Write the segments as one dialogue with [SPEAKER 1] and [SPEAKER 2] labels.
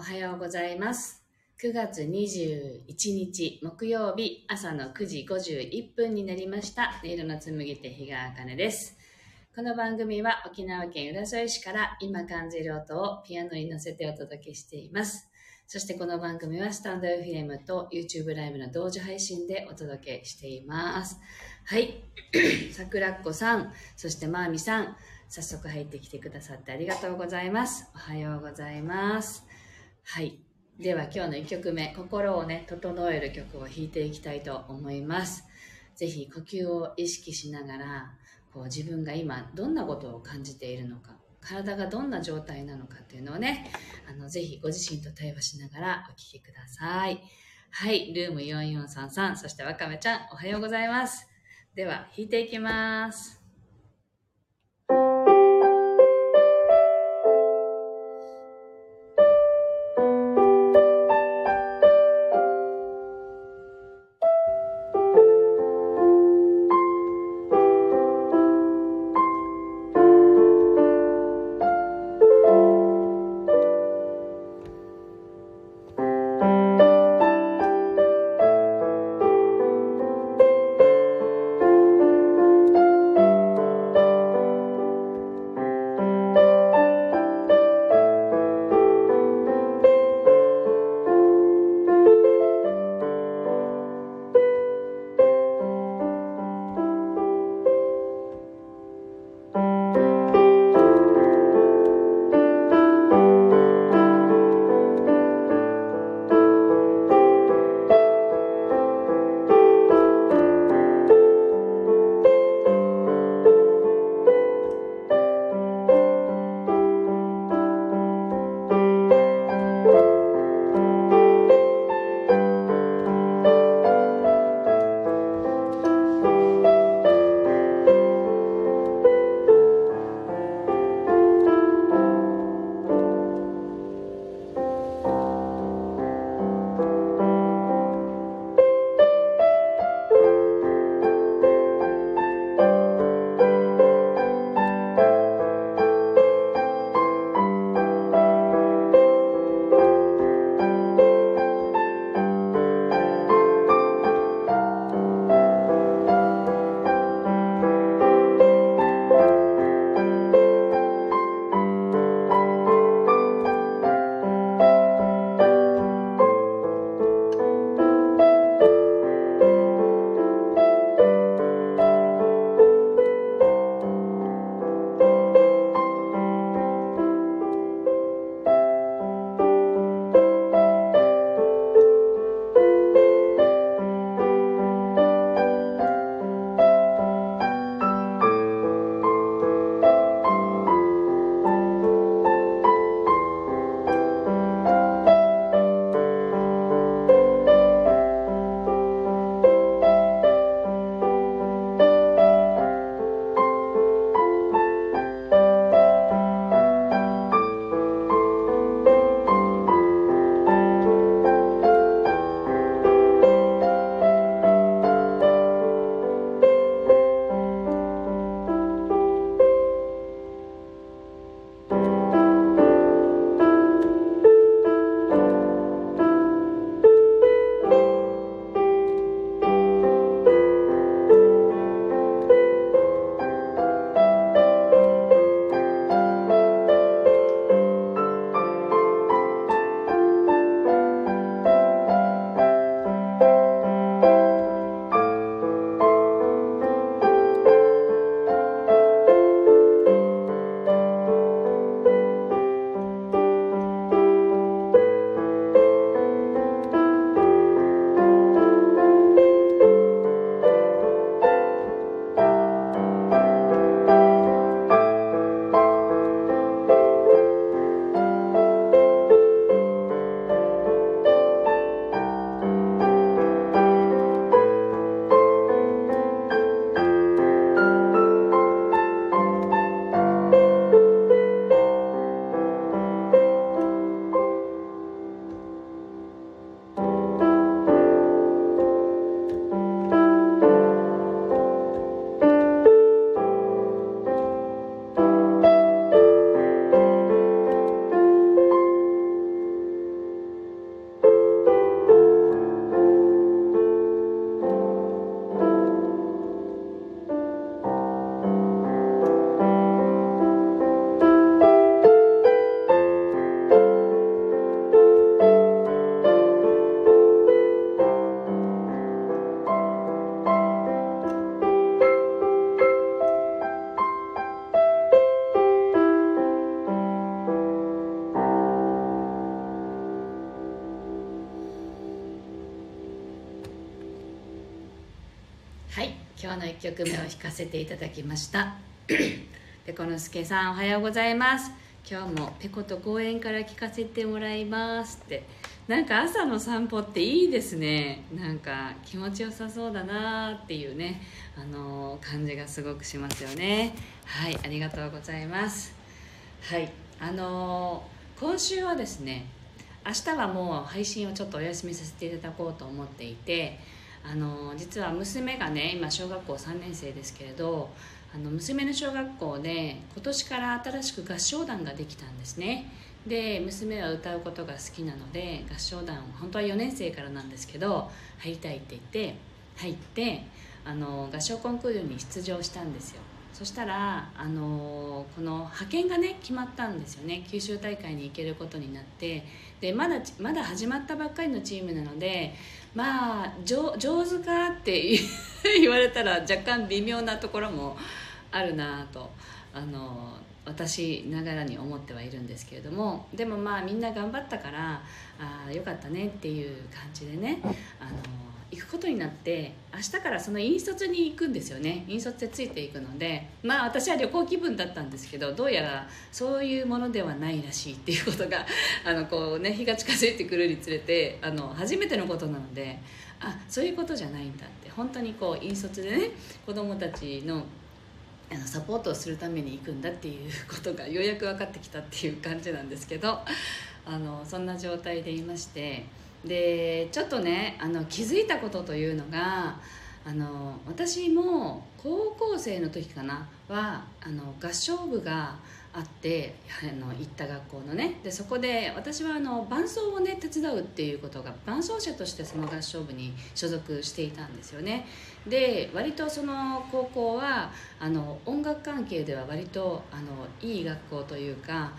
[SPEAKER 1] おはようございます。9月21日木曜日朝の9時51分になりました。音色の紡ぎ手日川茜です。この番組は沖縄県浦添市から今感じる音をピアノに乗せてお届けしています。そしてこの番組はスタンド FM と YouTube ライブの同時配信でお届けしています。はい。桜っ子さん、そしてまーみさん、早速入ってきてくださってありがとうございます。おはようございます。はい。では今日の1曲目、心をね、整える曲を弾いていきたいと思います。ぜひ呼吸を意識しながら、こう自分が今どんなことを感じているのか、体がどんな状態なのかっていうのをね、あの、ぜひご自身と対話しながらお聞きください。はい。ルーム4433、そしてわかめちゃん、おはようございます。では、弾いていきます。「の1曲目を弾かせていただきました。ペコのすけさんおはようございます。今日もペコと公園から聞かせてもらいますって。なんか朝の散歩っていいですね。なんか気持ちよさそうだなっていうねあの感じがすごくしますよね。はいありがとうございます。はいあの今週はですね明日はもう配信をちょっとお休みさせていただこうと思っていてあの実は娘がね今小学校3年生ですけれどあの娘の小学校で今年から新しく合唱団ができたんですね。で娘は歌うことが好きなので合唱団本当は4年生からなんですけど入りたいって言って入ってあの合唱コンクールに出場したんですよ。そしたら、あのこの派遣がね決まったんですよね。九州大会に行けることになって。でまだまだ始まったばっかりのチームなのでまあ上手かって 言われたら若干微妙なところもあるなとあの私ながらに思ってはいるんですけれども。でもまあみんな頑張ったからあよかったねっていう感じでねあの行くことになって明日からその引率に行くんですよね。引率でついていくのでまあ私は旅行気分だったんですけどどうやらそういうものではないらしいっていうことが あのこう、ね、日が近づいてくるにつれてあの初めてのことなのであそういうことじゃないんだって本当にこう引率でね子供たちのあのサポートをするために行くんだっていうことがようやく分かってきたっていう感じなんですけどあのそんな状態でいましてでちょっとねあの気づいたことというのがあの私も高校生の時かなはあの合唱部があってあの行った学校のね。でそこで私はあの伴奏をね手伝うっていうことが伴奏者としてその合唱部に所属していたんですよね。で割とその高校はあの音楽関係では割とあのいい学校というか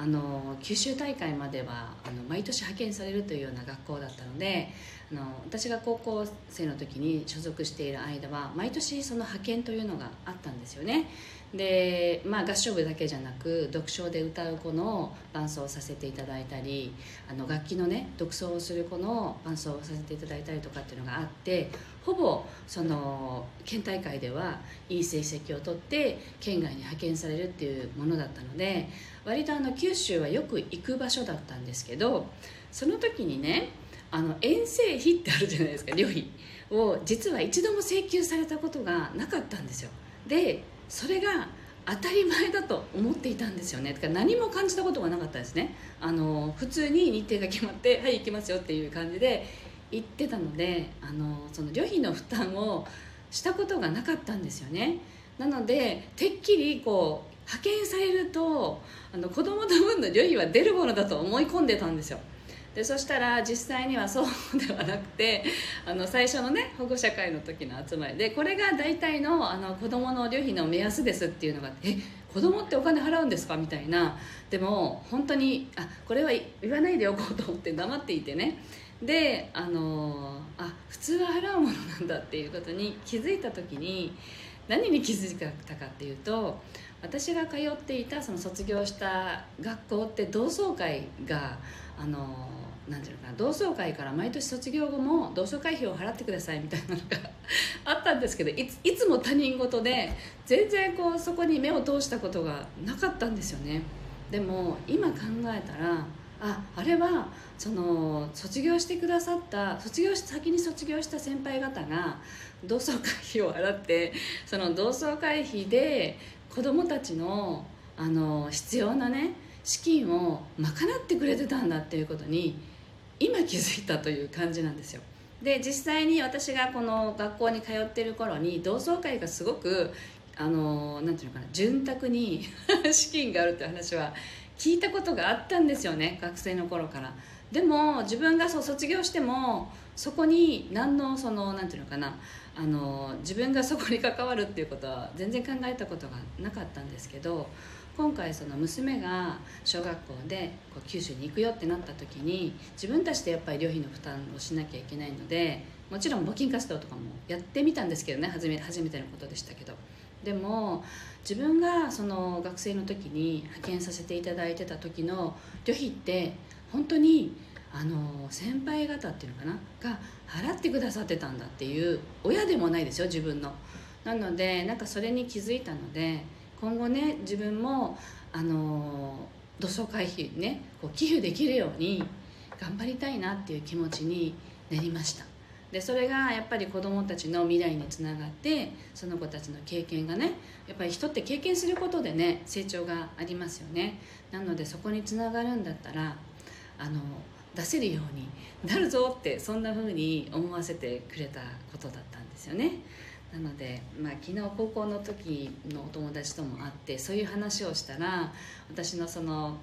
[SPEAKER 1] あの九州大会まではあの毎年派遣されるというような学校だったのであの私が高校生の時に所属している間は毎年その派遣というのがあったんですよね。で、まあ、合唱部だけじゃなく独唱で歌う子の伴奏をさせていただいたりあの楽器のね独奏をする子の伴奏をさせていただいたりとかっていうのがあってほぼその県大会ではいい成績を取って県外に派遣されるっていうものだったので割とあの九州はよく行く場所だったんですけどその時にねあの遠征費ってあるじゃないですか旅費を。実は一度も請求されたことがなかったんですよ。でそれが当たり前だと思っていたんですよね。だから何も感じたことがなかったですね。あの普通に日程が決まってはい行きますよっていう感じで行ってたのであのその旅費の負担をしたことがなかったんですよね。なのでてっきりこう派遣されるとあの子供の分の旅費は出るものだと思い込んでたんですよ。でそしたら実際にはそうではなくてあの最初のね保護者会の時の集まりでこれが大体のあの子どもの旅費の目安ですっていうのがえ子供ってお金払うんですかみたいな。でも本当にあこれは言わないでおこうと思って黙っていてね。であのあ普通は払うものなんだっていうことに気づいた時に何に気づいたかっていうと私が通っていたその卒業した学校って同窓会があのなんていうのかな同窓会から毎年卒業後も同窓会費を払ってくださいみたいなのが あったんですけどいついつも他人事で全然こうそこに目を通したことがなかったんですよね。でも今考えたらああれはその卒業してくださった卒業し先に卒業した先輩方が同窓会費を払ってその同窓会費で子供たちのあの必要なね資金を賄ってくれてたんだっていうことに今気づいたという感じなんですよ。で実際に私がこの学校に通ってる頃に同窓会がすごくあのなんていうのかな潤沢に 資金があるって話は聞いたことがあったんですよね学生の頃から。でも自分がそう卒業してもそこに何のそのなんていうのかなあの自分がそこに関わるっていうことは全然考えたことがなかったんですけど今回その娘が小学校でこう九州に行くよってなった時に自分たちでやっぱり旅費の負担をしなきゃいけないのでもちろん募金活動とかもやってみたんですけどね初め初めてのことでしたけど。でも自分がその学生の時に派遣させていただいてた時の旅費って本当にあの先輩方っていうのかなが払ってくださってたんだっていう親でもないですよ自分の。なのでなんかそれに気づいたので今後ね自分もあの土葬回避ねこう寄付できるように頑張りたいなっていう気持ちになりました。でそれがやっぱり子どもたちの未来につながってその子たちの経験がねやっぱり人って経験することでね成長がありますよね。なのでそこにつながるんだったらあの出せるようになるぞってそんな風に思わせてくれたことだったんですよね。なので、まあ、昨日高校の時のお友達とも会ってそういう話をしたら私のその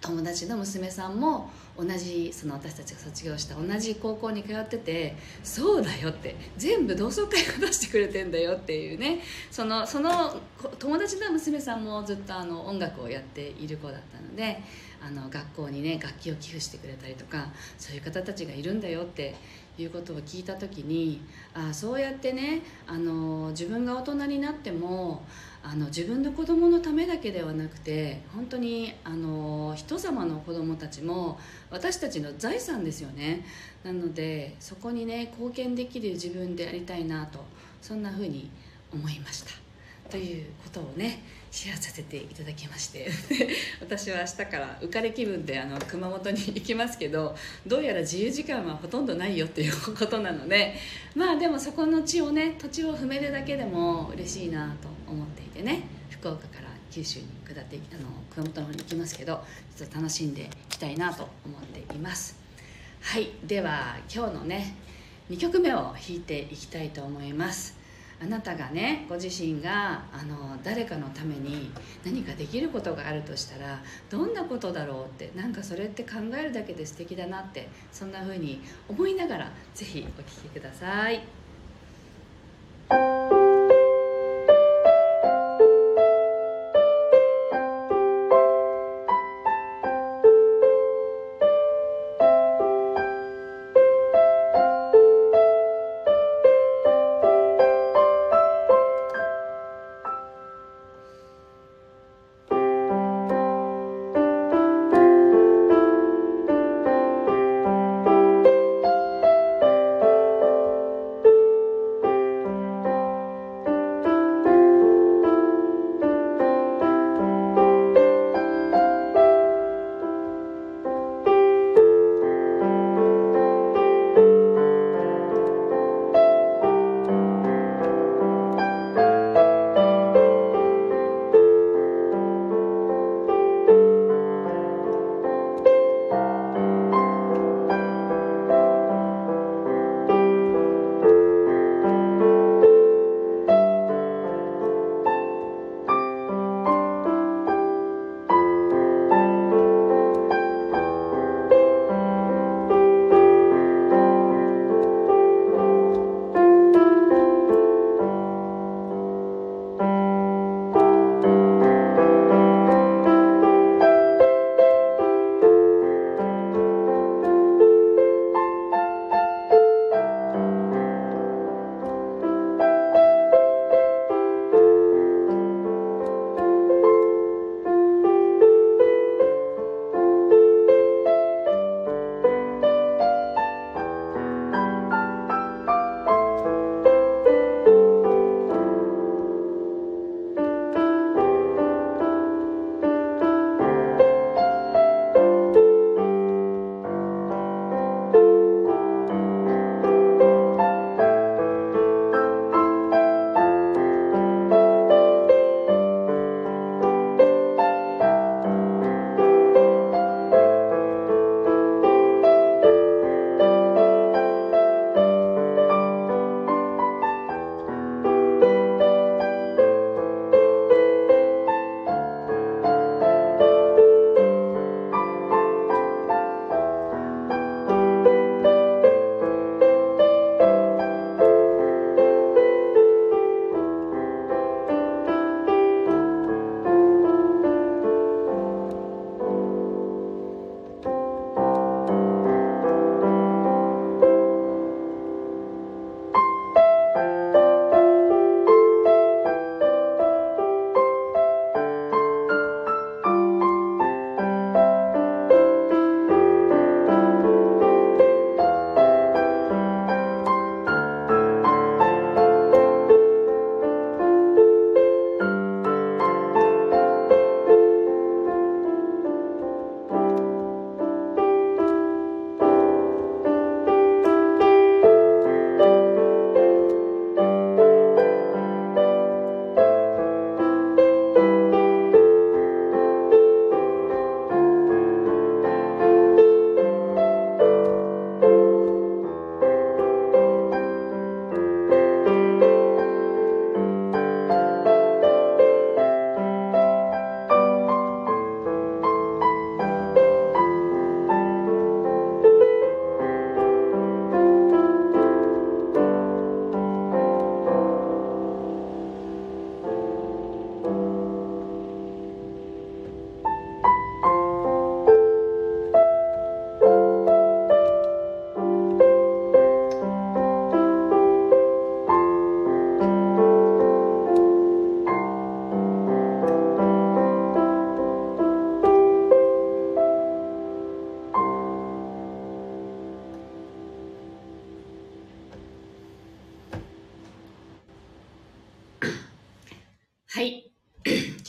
[SPEAKER 1] 友達の娘さんも同じその私たちが卒業した同じ高校に通っててそうだよって全部同窓会を出してくれてんだよっていうね。そのその友達の娘さんもずっとあの音楽をやっている子だったのであの学校にね楽器を寄付してくれたりとかそういう方たちがいるんだよっていうことを聞いた時にあそうやってねあの自分が大人になってもあの自分の子供のためだけではなくて本当にあの人様の子供たちも私たちの財産ですよね。なのでそこにね貢献できる自分でありたいなとそんな風に思いました。ということをねシェアさせていただきまして 私は明日から浮かれ気分であの熊本に行きますけどどうやら自由時間はほとんどないよっていうことなのでまあでもそこの地をね土地を踏めるだけでも嬉しいなと思っていてね福岡から九州に下ってあの熊本の方に行きますけどちょっと楽しんでいきたいなと思っています。はいでは今日のね2曲目を弾いていきたいと思います。あなたがねご自身があの誰かのために何かできることがあるとしたらどんなことだろうってなんかそれって考えるだけで素敵だなってそんな風に思いながら是非お聴きください。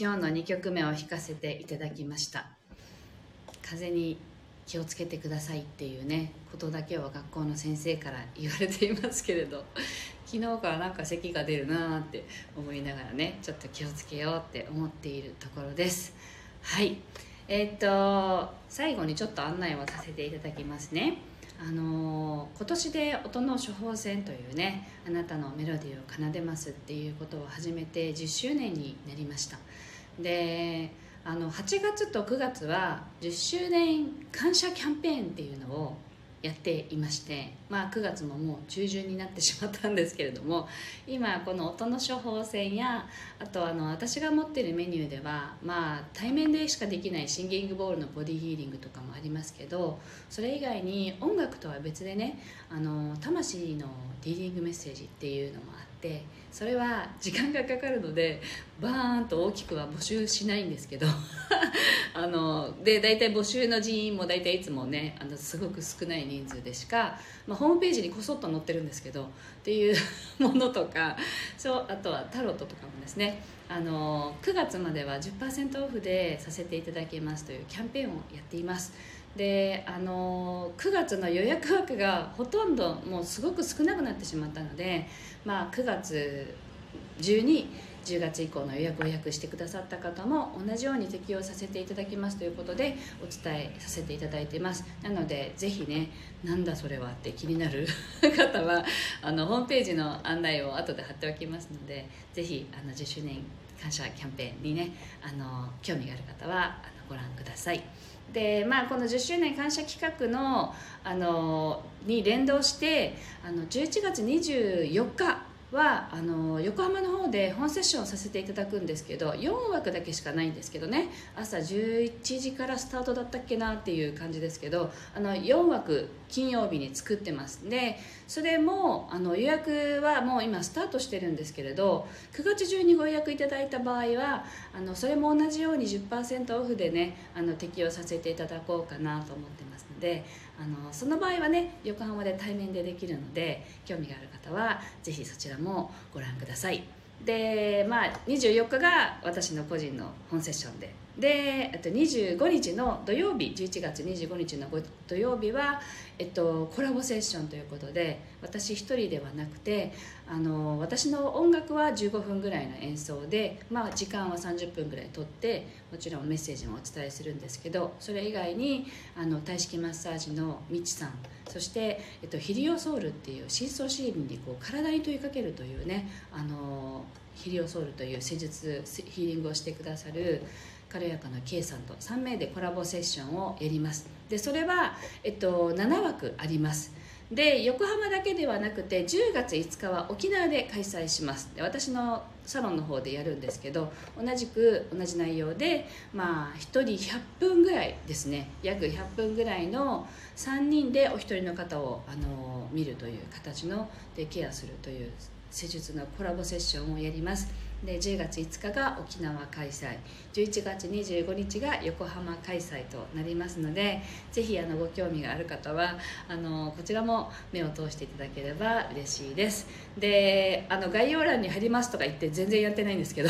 [SPEAKER 1] 今日の2曲目を弾かせていただきました。風に気をつけてくださいっていうねことだけは学校の先生から言われていますけれど 昨日からなんか咳が出るなーって思いながらねちょっと気をつけようって思っているところです。はい。えー、っと最後にちょっと案内をさせていただきますね。あのー、今年で音の処方箋というねあなたのメロディーを奏でますっていうことを始めて10周年になりました。であの8月と9月は10周年感謝キャンペーンっていうのをやっていまして、まあ、9月ももう中旬になってしまったんですけれども今この音の処方箋やあとあの私が持ってるメニューでは、まあ、対面でしかできないシンギングボールのボディヒーリングとかもありますけどそれ以外に音楽とは別でねあの魂のディーリングメッセージっていうのもあってそれは時間がかかるのでバーンと大きくは募集しないんですけど あので大体募集の人員も大体いつもねあのすごく少ない人数でしか、まあ、ホームページにこそっと載ってるんですけどっていう ものとかそうあとはタロットとかもですねあの9月までは10%オフでさせていただけますというキャンペーンをやっています。であの9月の予約枠がほとんどもうすごく少なくなってしまったので、まあ、9月中に10月以降の予約を予約してくださった方も同じように適用させていただきますということでお伝えさせていただいてます。なのでぜひねなんだそれはって気になる 方はあのホームページの案内を後で貼っておきますのでぜひあの10周年感謝キャンペーンにねあの興味がある方はあのご覧ください。でまあこの10周年感謝企画のあのに連動してあの11月24日はあの横浜の方で本セッションをさせていただくんですけど4枠だけしかないんですけどね。朝11時からスタートだったっけなっていう感じですけどあの4枠金曜日に作ってますでそれもあの予約はもう今スタートしてるんですけれど9月中にご予約いただいた場合はあのそれも同じように10%オフでねあの適用させていただこうかなと思ってますのであのその場合はね横浜で対面でできるので興味がある方は是非そちらもご覧ください。でまあ24日が私の個人の本セッションででと25日の土曜日11月25日の土曜日は、えっと、コラボセッションということで私一人ではなくてあの私の音楽は15分ぐらいの演奏で、まあ、時間は30分ぐらいとってもちろんメッセージもお伝えするんですけどそれ以外にあの体式マッサージのみちさんそして、えっと、ヒリオソウルっていう深層心理にこう体に問いかけるというねあのヒリオソウルという施術ヒーリングをしてくださる軽やかな K さんと3名でコラボセッションをやります。でそれは、えっと、7枠あります。で横浜だけではなくて10月5日は沖縄で開催します。で私のサロンの方でやるんですけど同じく同じ内容でまあ1人100分ぐらいですね。約100分ぐらいの3人でお一人の方をあの見るという形のでケアするという施術のコラボセッションをやります。で10月5日が沖縄開催。11月25日が横浜開催となりますのでぜひあのご興味がある方はあのこちらも目を通していただければ嬉しいです。であの概要欄に貼りますとか言って全然やってないんですけど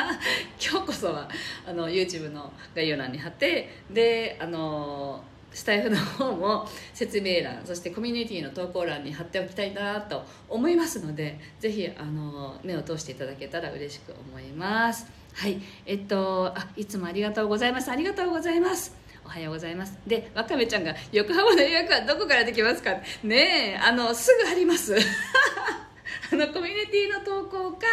[SPEAKER 1] 今日こそはあの YouTube の概要欄に貼ってであのスタイフの方も説明欄そしてコミュニティの投稿欄に貼っておきたいなと思いますのでぜひあの目を通していただけたら嬉しく思います。はい。えっとあいつもありがとうございます。ありがとうございます。おはようございます。でわかめちゃんが横浜の予約はどこからできますか？ねえあのすぐ貼ります。あのコミュニティの投稿か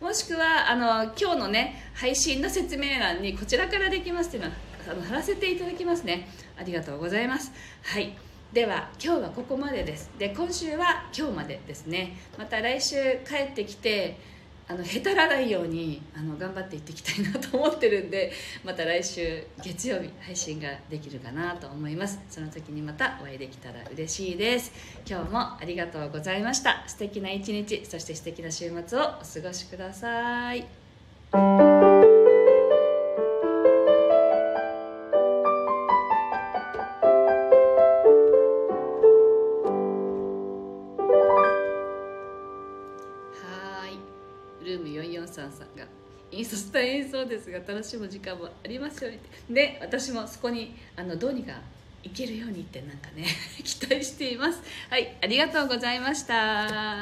[SPEAKER 1] もしくはあの今日のね配信の説明欄にこちらからできますっていうのは貼らせていただきますね。ありがとうございます。はい。では今日はここまでです。で今週は今日までですね。また来週帰ってきてあのへたらないようにあの頑張っていっていきたいなと思ってるんでまた来週月曜日配信ができるかなと思います。その時にまたお会いできたら嬉しいです。今日もありがとうございました。素敵な一日そして素敵な週末をお過ごしください。ですが楽しむ時間もありますように。で私もそこにあのどうにか行けるようにってなんかね 期待しています。はいありがとうございました。